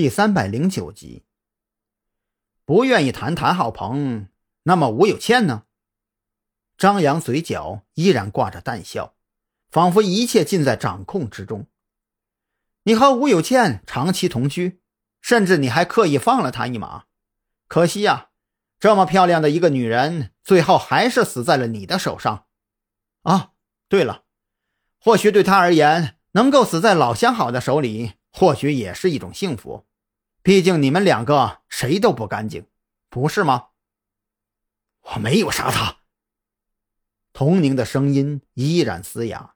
第三百零九集。不愿意谈谭浩鹏，那么吴有倩呢？张扬嘴角依然挂着淡笑，仿佛一切尽在掌控之中。你和吴有倩长期同居，甚至你还刻意放了她一马。可惜呀，这么漂亮的一个女人，最后还是死在了你的手上。啊，对了，或许对她而言，能够死在老相好的手里，或许也是一种幸福。毕竟你们两个谁都不干净，不是吗？我没有杀他。童宁的声音依然嘶哑，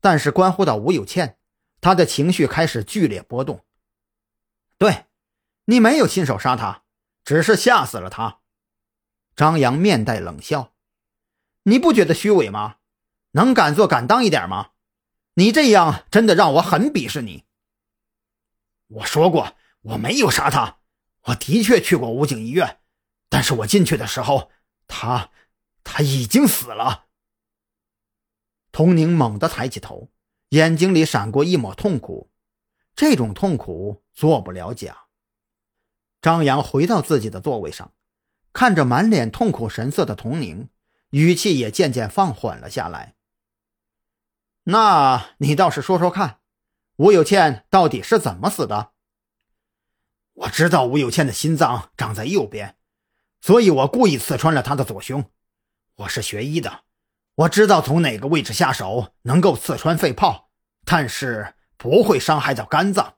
但是关乎到吴有倩，他的情绪开始剧烈波动。对，你没有亲手杀他，只是吓死了他。张扬面带冷笑：“你不觉得虚伪吗？能敢做敢当一点吗？你这样真的让我很鄙视你。”我说过。我没有杀他，我的确去过武警医院，但是我进去的时候，他他已经死了。童宁猛地抬起头，眼睛里闪过一抹痛苦，这种痛苦做不了假。张扬回到自己的座位上，看着满脸痛苦神色的童宁，语气也渐渐放缓了下来。那你倒是说说看，吴有倩到底是怎么死的？我知道吴有倩的心脏长在右边，所以我故意刺穿了她的左胸。我是学医的，我知道从哪个位置下手能够刺穿肺泡，但是不会伤害到肝脏。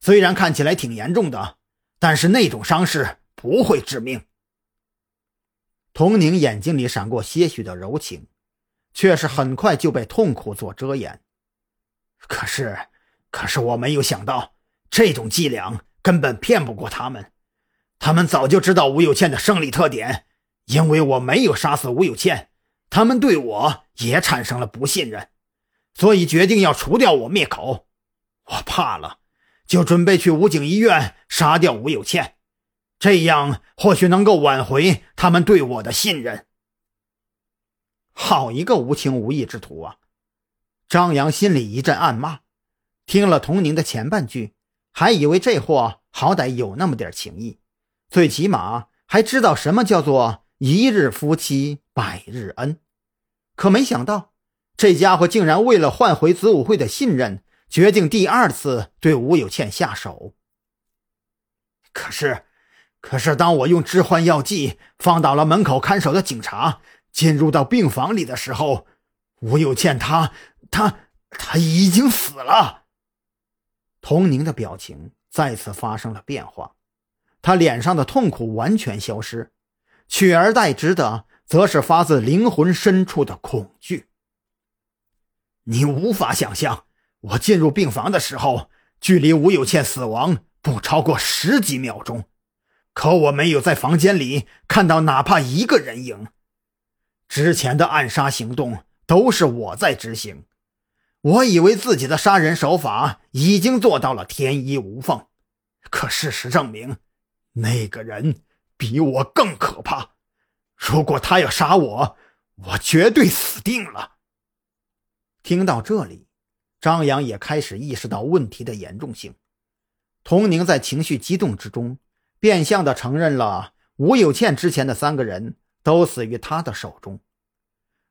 虽然看起来挺严重的，但是那种伤势不会致命。童宁眼睛里闪过些许的柔情，却是很快就被痛苦所遮掩。可是，可是我没有想到这种伎俩。根本骗不过他们，他们早就知道吴有倩的生理特点，因为我没有杀死吴有倩，他们对我也产生了不信任，所以决定要除掉我灭口。我怕了，就准备去武警医院杀掉吴有倩，这样或许能够挽回他们对我的信任。好一个无情无义之徒啊！张扬心里一阵暗骂，听了童宁的前半句。还以为这货好歹有那么点情义，最起码还知道什么叫做一日夫妻百日恩，可没想到这家伙竟然为了换回子午会的信任，决定第二次对吴有倩下手。可是，可是当我用致幻药剂放倒了门口看守的警察，进入到病房里的时候，吴有倩她她她已经死了。童宁的表情再次发生了变化，他脸上的痛苦完全消失，取而代之的则是发自灵魂深处的恐惧。你无法想象，我进入病房的时候，距离吴有倩死亡不超过十几秒钟，可我没有在房间里看到哪怕一个人影。之前的暗杀行动都是我在执行。我以为自己的杀人手法已经做到了天衣无缝，可事实证明，那个人比我更可怕。如果他要杀我，我绝对死定了。听到这里，张扬也开始意识到问题的严重性。童宁在情绪激动之中，变相的承认了吴有倩之前的三个人都死于他的手中，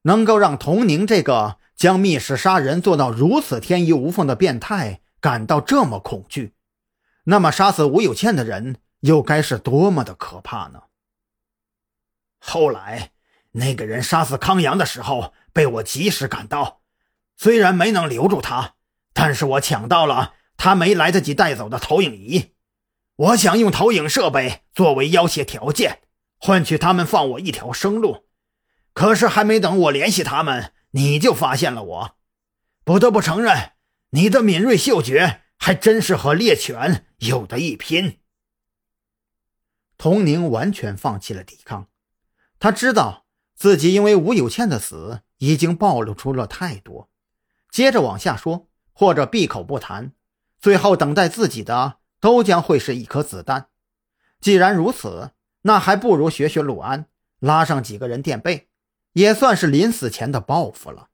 能够让童宁这个。将密室杀人做到如此天衣无缝的变态感到这么恐惧，那么杀死吴有倩的人又该是多么的可怕呢？后来那个人杀死康阳的时候，被我及时赶到，虽然没能留住他，但是我抢到了他没来得及带走的投影仪。我想用投影设备作为要挟条件，换取他们放我一条生路。可是还没等我联系他们。你就发现了我，不得不承认，你的敏锐嗅觉还真是和猎犬有的一拼。童宁完全放弃了抵抗，他知道自己因为吴有倩的死已经暴露出了太多，接着往下说或者闭口不谈，最后等待自己的都将会是一颗子弹。既然如此，那还不如学学陆安，拉上几个人垫背。也算是临死前的报复了。